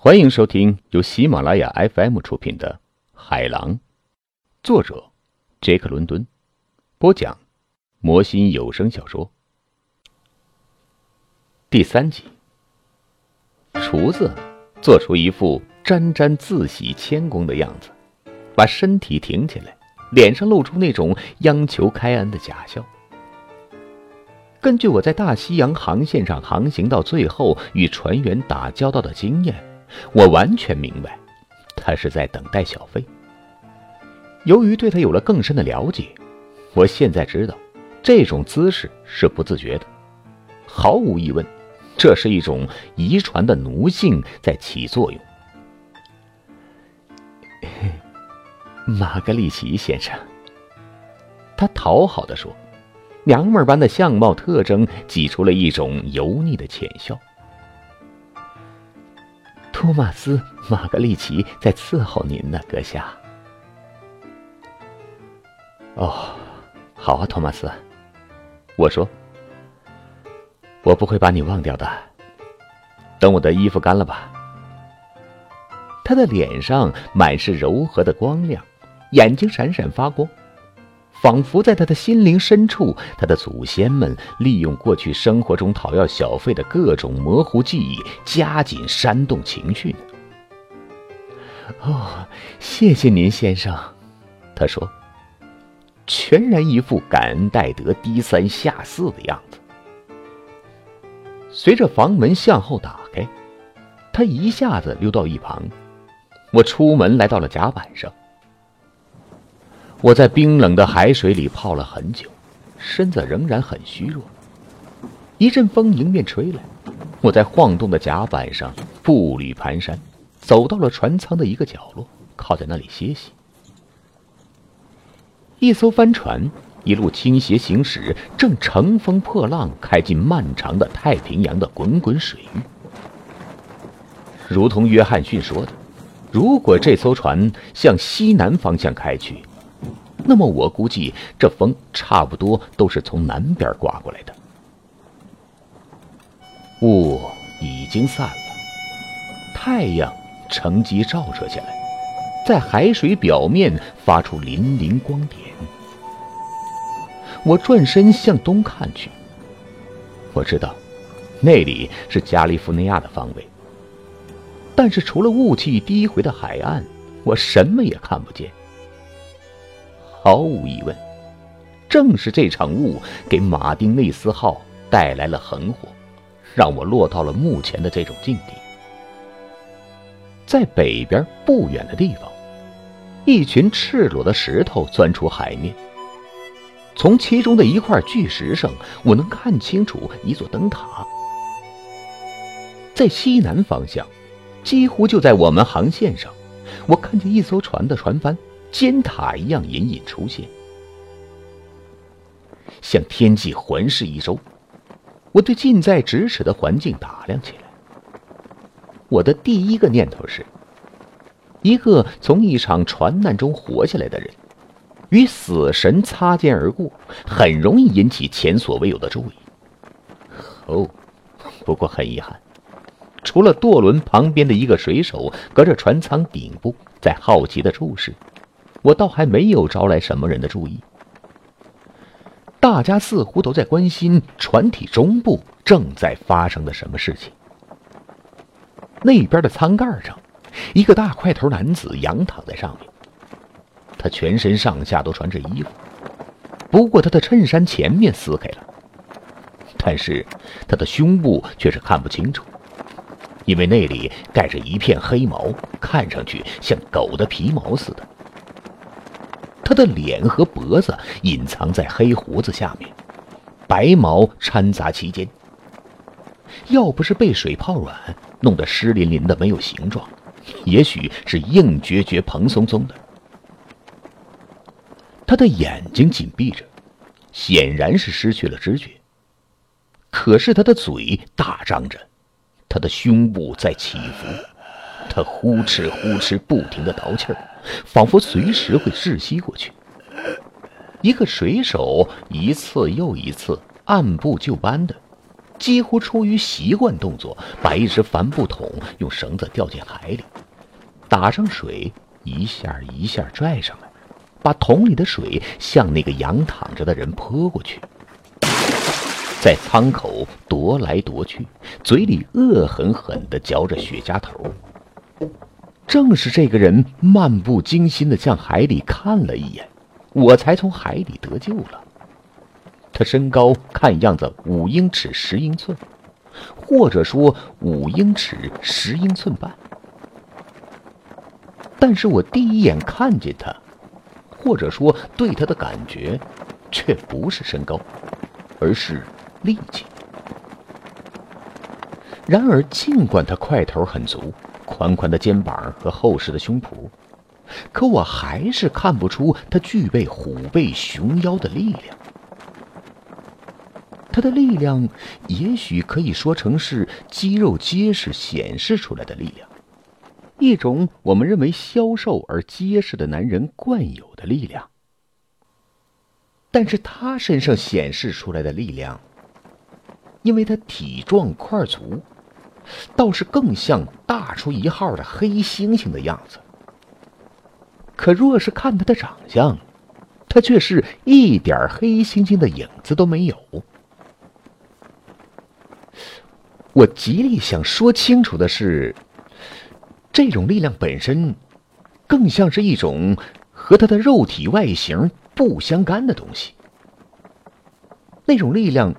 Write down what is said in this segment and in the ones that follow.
欢迎收听由喜马拉雅 FM 出品的《海狼》，作者杰克·伦敦，播讲魔心有声小说第三集。厨子做出一副沾沾自喜、谦恭的样子，把身体挺起来，脸上露出那种央求开恩的假笑。根据我在大西洋航线上航行到最后与船员打交道的经验。我完全明白，他是在等待小费。由于对他有了更深的了解，我现在知道，这种姿势是不自觉的。毫无疑问，这是一种遗传的奴性在起作用。玛格丽奇先生，他讨好的说，娘们般的相貌特征挤出了一种油腻的浅笑。托马斯·玛格丽奇在伺候您呢，阁下。哦，好啊，托马斯。我说，我不会把你忘掉的。等我的衣服干了吧。他的脸上满是柔和的光亮，眼睛闪闪发光。仿佛在他的心灵深处，他的祖先们利用过去生活中讨要小费的各种模糊记忆，加紧煽动情绪呢。哦，谢谢您，先生，他说，全然一副感恩戴德、低三下四的样子。随着房门向后打开，他一下子溜到一旁。我出门来到了甲板上。我在冰冷的海水里泡了很久，身子仍然很虚弱。一阵风迎面吹来，我在晃动的甲板上步履蹒跚，走到了船舱的一个角落，靠在那里歇息。一艘帆船一路倾斜行驶，正乘风破浪开进漫长的太平洋的滚滚水域。如同约翰逊说的，如果这艘船向西南方向开去，那么我估计这风差不多都是从南边刮过来的。雾已经散了，太阳乘机照射下来，在海水表面发出粼粼光点。我转身向东看去，我知道那里是加利福尼亚的方位，但是除了雾气低回的海岸，我什么也看不见。毫无疑问，正是这场雾给马丁内斯号带来了横祸，让我落到了目前的这种境地。在北边不远的地方，一群赤裸的石头钻出海面。从其中的一块巨石上，我能看清楚一座灯塔。在西南方向，几乎就在我们航线上，我看见一艘船的船帆。尖塔一样隐隐出现，向天际环视一周，我对近在咫尺的环境打量起来。我的第一个念头是：一个从一场船难中活下来的人，与死神擦肩而过，很容易引起前所未有的注意。哦，不过很遗憾，除了舵轮旁边的一个水手隔着船舱顶部在好奇的注视。我倒还没有招来什么人的注意，大家似乎都在关心船体中部正在发生的什么事情。那边的舱盖上，一个大块头男子仰躺在上面，他全身上下都穿着衣服，不过他的衬衫前面撕开了，但是他的胸部却是看不清楚，因为那里盖着一片黑毛，看上去像狗的皮毛似的。他的脸和脖子隐藏在黑胡子下面，白毛掺杂其间。要不是被水泡软，弄得湿淋淋的没有形状，也许是硬撅撅、蓬松松的。他的眼睛紧闭着，显然是失去了知觉。可是他的嘴大张着，他的胸部在起伏，他呼哧呼哧不停的倒气儿。仿佛随时会窒息过去。一个水手一次又一次按部就班的几乎出于习惯动作，把一只帆布桶用绳子吊进海里，打上水，一下一下拽上来，把桶里的水向那个仰躺着的人泼过去，在舱口踱来踱去，嘴里恶狠狠地嚼着雪茄头。正是这个人漫不经心的向海里看了一眼，我才从海里得救了。他身高看样子五英尺十英寸，或者说五英尺十英寸半。但是我第一眼看见他，或者说对他的感觉，却不是身高，而是力气。然而，尽管他块头很足，宽宽的肩膀和厚实的胸脯，可我还是看不出他具备虎背熊腰的力量。他的力量，也许可以说成是肌肉结实显示出来的力量，一种我们认为消瘦而结实的男人惯有的力量。但是他身上显示出来的力量，因为他体壮块足，倒是更像大出一号的黑猩猩的样子。可若是看他的长相，他却是一点黑猩猩的影子都没有。我极力想说清楚的是，这种力量本身，更像是一种和他的肉体外形不相干的东西。那种力量，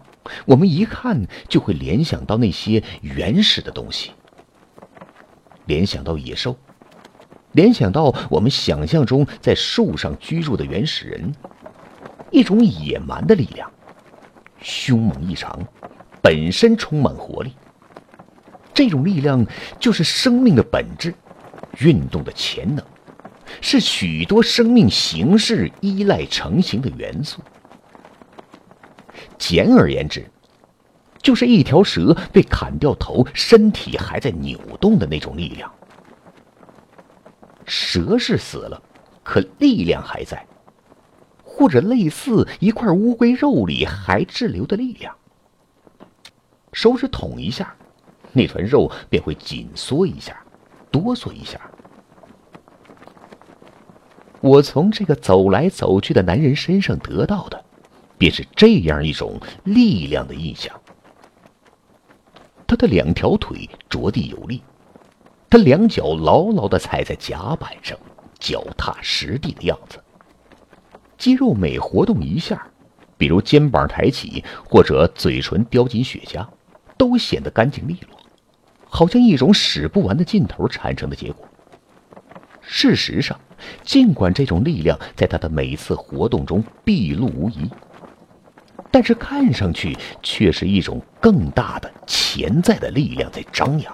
我们一看就会联想到那些原始的东西，联想到野兽，联想到我们想象中在树上居住的原始人，一种野蛮的力量，凶猛异常，本身充满活力。这种力量就是生命的本质，运动的潜能，是许多生命形式依赖成型的元素。简而言之，就是一条蛇被砍掉头，身体还在扭动的那种力量。蛇是死了，可力量还在，或者类似一块乌龟肉里还滞留的力量。手指捅一下。那团肉便会紧缩一下，哆嗦一下。我从这个走来走去的男人身上得到的，便是这样一种力量的印象。他的两条腿着地有力，他两脚牢牢的踩在甲板上，脚踏实地的样子。肌肉每活动一下，比如肩膀抬起，或者嘴唇叼紧雪茄，都显得干净利落。好像一种使不完的劲头产生的结果。事实上，尽管这种力量在他的每次活动中毕露无遗，但是看上去却是一种更大的潜在的力量在张扬，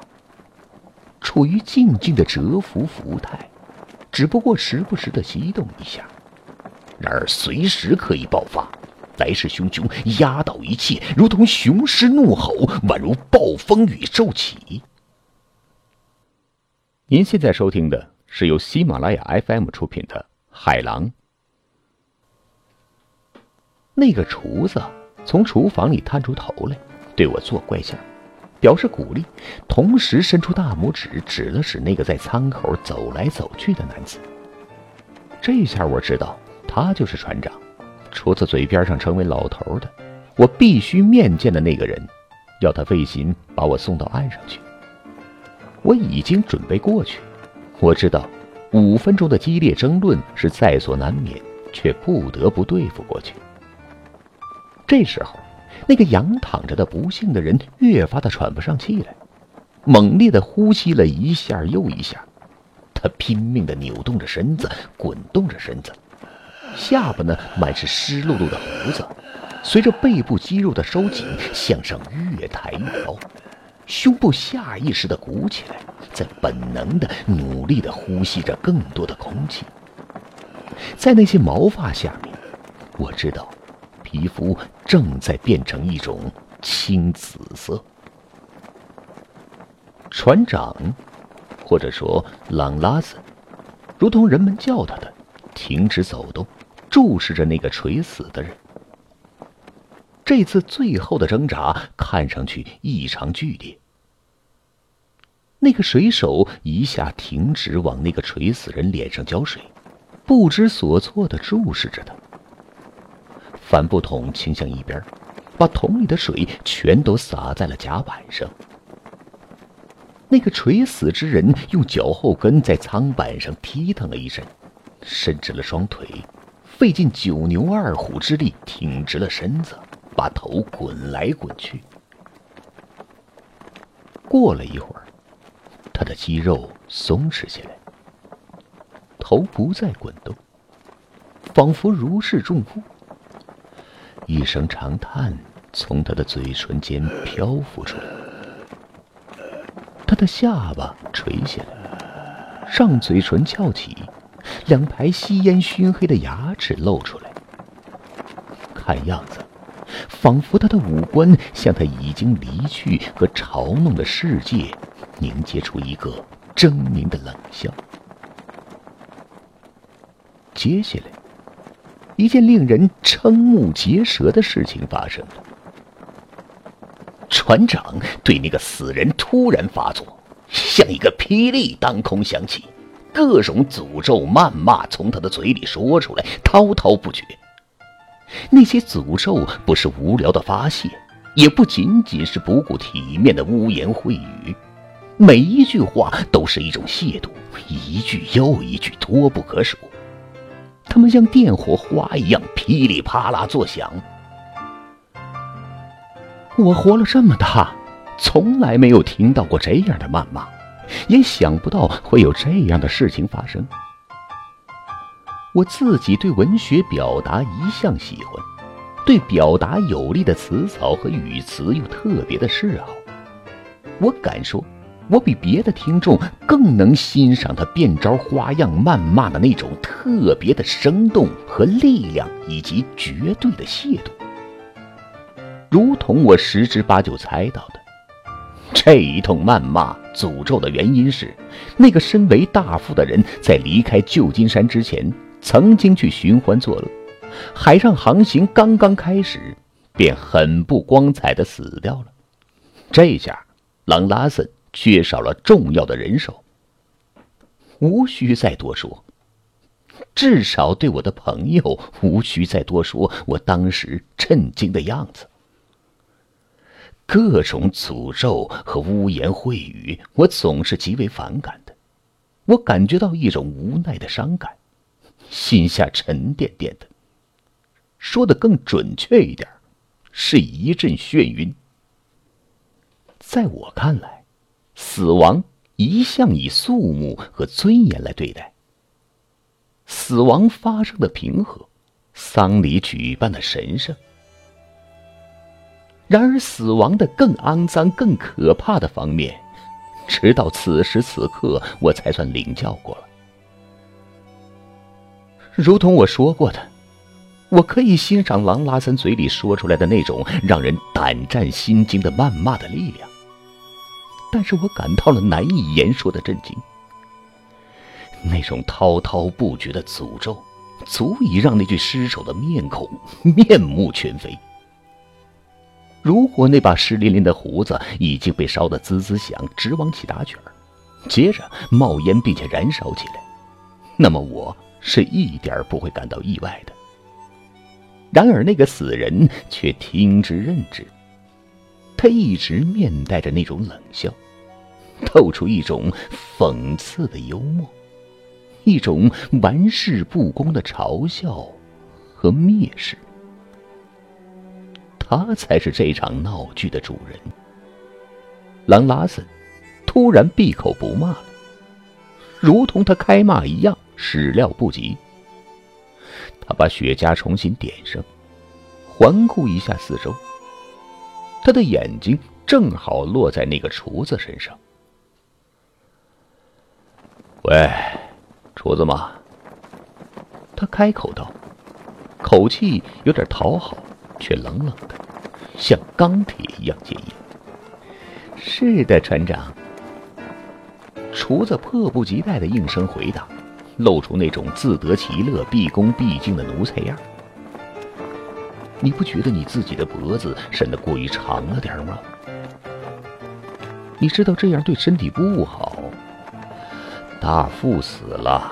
处于静静的蛰伏伏态，只不过时不时的激动一下，然而随时可以爆发。来势汹汹，压倒一切，如同雄狮怒吼，宛如暴风雨骤起。您现在收听的是由喜马拉雅 FM 出品的《海狼》。那个厨子从厨房里探出头来，对我做怪相，表示鼓励，同时伸出大拇指指了指那个在舱口走来走去的男子。这下我知道，他就是船长。厨子嘴边上成为老头的，我必须面见的那个人，要他费心把我送到岸上去。我已经准备过去，我知道五分钟的激烈争论是在所难免，却不得不对付过去。这时候，那个仰躺着的不幸的人越发的喘不上气来，猛烈的呼吸了一下又一下，他拼命的扭动着身子，滚动着身子。下巴呢，满是湿漉漉的胡子，随着背部肌肉的收紧，向上越抬越高，胸部下意识的鼓起来，在本能的努力的呼吸着更多的空气。在那些毛发下面，我知道，皮肤正在变成一种青紫色。船长，或者说朗拉斯，如同人们叫他的，停止走动。注视着那个垂死的人，这次最后的挣扎看上去异常剧烈。那个水手一下停止往那个垂死人脸上浇水，不知所措的注视着他。帆布桶倾向一边，把桶里的水全都洒在了甲板上。那个垂死之人用脚后跟在舱板上踢腾了一阵，伸直了双腿，费尽九牛二虎之力挺直了身子。把头滚来滚去。过了一会儿，他的肌肉松弛下来，头不再滚动，仿佛如释重负。一声长叹从他的嘴唇间漂浮出来，他的下巴垂下来，上嘴唇翘起，两排吸烟熏黑的牙齿露出来。看样子。仿佛他的五官向他已经离去和嘲弄的世界凝结出一个狰狞的冷笑。接下来，一件令人瞠目结舌的事情发生了。船长对那个死人突然发作，像一个霹雳当空响起，各种诅咒谩骂从他的嘴里说出来，滔滔不绝。那些诅咒不是无聊的发泄，也不仅仅是不顾体面的污言秽语，每一句话都是一种亵渎，一句又一句多不可数。他们像电火花一样噼里啪啦作响。我活了这么大，从来没有听到过这样的谩骂，也想不到会有这样的事情发生。我自己对文学表达一向喜欢，对表达有力的词藻和语词又特别的嗜好。我敢说，我比别的听众更能欣赏他变招花样谩骂的那种特别的生动和力量，以及绝对的亵渎。如同我十之八九猜到的，这一通谩骂诅咒的原因是，那个身为大夫的人在离开旧金山之前。曾经去寻欢作乐，海上航行刚刚开始，便很不光彩的死掉了。这下，朗拉森缺少了重要的人手。无需再多说，至少对我的朋友无需再多说。我当时震惊的样子，各种诅咒和污言秽语，我总是极为反感的。我感觉到一种无奈的伤感。心下沉甸甸的，说的更准确一点，是一阵眩晕。在我看来，死亡一向以肃穆和尊严来对待。死亡发生的平和，丧礼举办的神圣。然而，死亡的更肮脏、更可怕的方面，直到此时此刻，我才算领教过了。如同我说过的，我可以欣赏狼拉森嘴里说出来的那种让人胆战心惊的谩骂的力量，但是我感到了难以言说的震惊。那种滔滔不绝的诅咒，足以让那具尸首的面孔 面目全非。如果那把湿淋淋的胡子已经被烧得滋滋响，直往起打卷，接着冒烟并且燃烧起来，那么我。是一点不会感到意外的。然而，那个死人却听之任之。他一直面带着那种冷笑，透出一种讽刺的幽默，一种玩世不恭的嘲笑和蔑视。他才是这场闹剧的主人。朗拉森突然闭口不骂了，如同他开骂一样。始料不及，他把雪茄重新点上，环顾一下四周。他的眼睛正好落在那个厨子身上。喂，厨子吗？他开口道，口气有点讨好，却冷冷的，像钢铁一样坚硬。是的，船长。厨子迫不及待的应声回答。露出那种自得其乐、毕恭毕敬的奴才样。你不觉得你自己的脖子伸得过于长了点吗？你知道这样对身体不好。大富死了，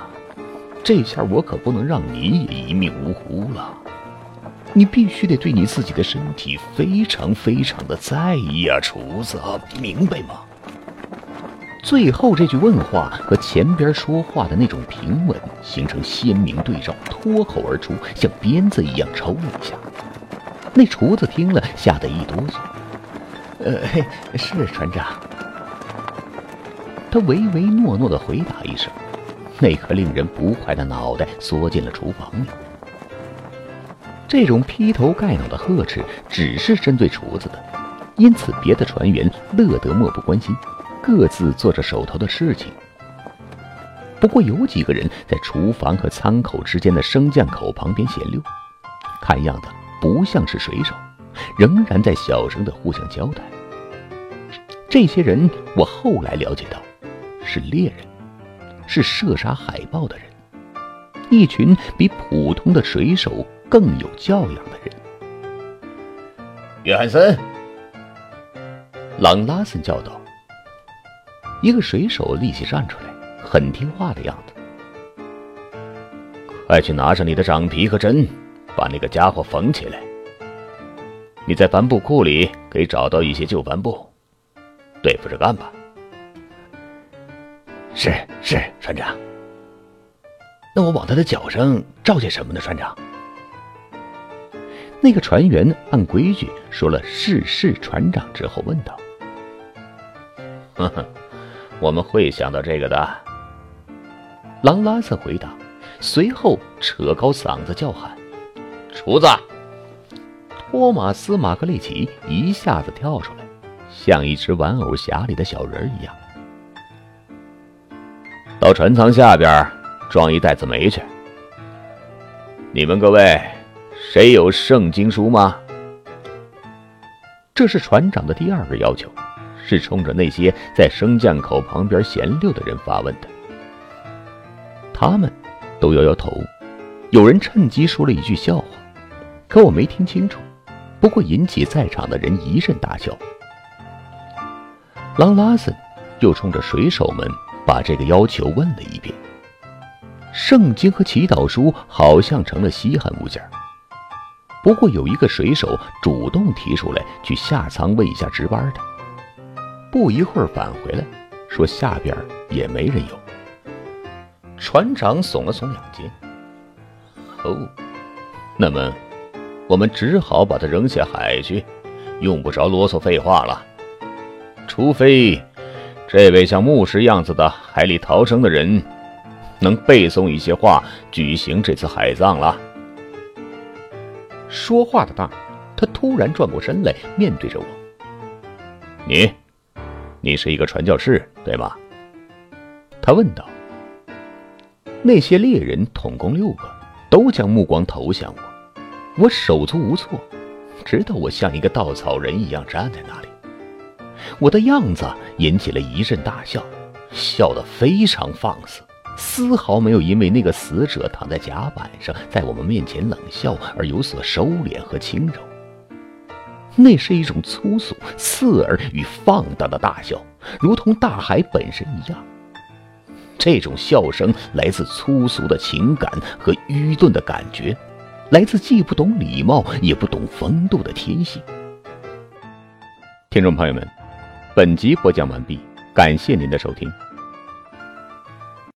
这下我可不能让你也一命呜呼了。你必须得对你自己的身体非常非常的在意啊，厨子，明白吗？最后这句问话和前边说话的那种平稳形成鲜明对照，脱口而出，像鞭子一样抽了一下。那厨子听了，吓得一哆嗦。呃，嘿是船长。他唯唯诺诺的回答一声，那颗令人不快的脑袋缩进了厨房里。这种劈头盖脑的呵斥只是针对厨子的，因此别的船员乐得漠不关心，各自做着手头的事情。不过有几个人在厨房和舱口之间的升降口旁边闲溜，看样子不像是水手，仍然在小声的互相交谈。这些人我后来了解到，是猎人，是射杀海豹的人，一群比普通的水手。更有教养的人，约翰森，朗拉森叫道：“一个水手立即站出来，很听话的样子。快去拿上你的掌皮和针，把那个家伙缝起来。你在帆布库里可以找到一些旧帆布，对付着干吧。”“是是，船长。那我往他的脚上照些什么呢，船长？”那个船员按规矩说了“是是船长”之后问道：“呵呵，我们会想到这个的。”朗拉瑟回答，随后扯高嗓子叫喊：“厨子！”托马斯·马克利奇一下子跳出来，像一只玩偶匣里的小人一样，到船舱下边装一袋子煤去。你们各位。谁有圣经书吗？这是船长的第二个要求，是冲着那些在升降口旁边闲溜的人发问的。他们都摇摇头，有人趁机说了一句笑话，可我没听清楚。不过引起在场的人一阵大笑。朗拉森又冲着水手们把这个要求问了一遍。圣经和祈祷书好像成了稀罕物件儿。不过有一个水手主动提出来去下舱问一下值班的，不一会儿返回来，说下边也没人有。船长耸了耸两肩，哦，那么我们只好把他扔下海去，用不着啰嗦废话了。除非这位像牧师样子的海里逃生的人能背诵一些话，举行这次海葬了。说话的当，他突然转过身来，面对着我：“你，你是一个传教士，对吗？”他问道。那些猎人统共六个，都将目光投向我。我手足无措，直到我像一个稻草人一样站在那里。我的样子引起了一阵大笑，笑得非常放肆。丝毫没有因为那个死者躺在甲板上，在我们面前冷笑而有所收敛和轻柔。那是一种粗俗、刺耳与放荡的大笑，如同大海本身一样。这种笑声来自粗俗的情感和愚钝的感觉，来自既不懂礼貌也不懂风度的天性。听众朋友们，本集播讲完毕，感谢您的收听。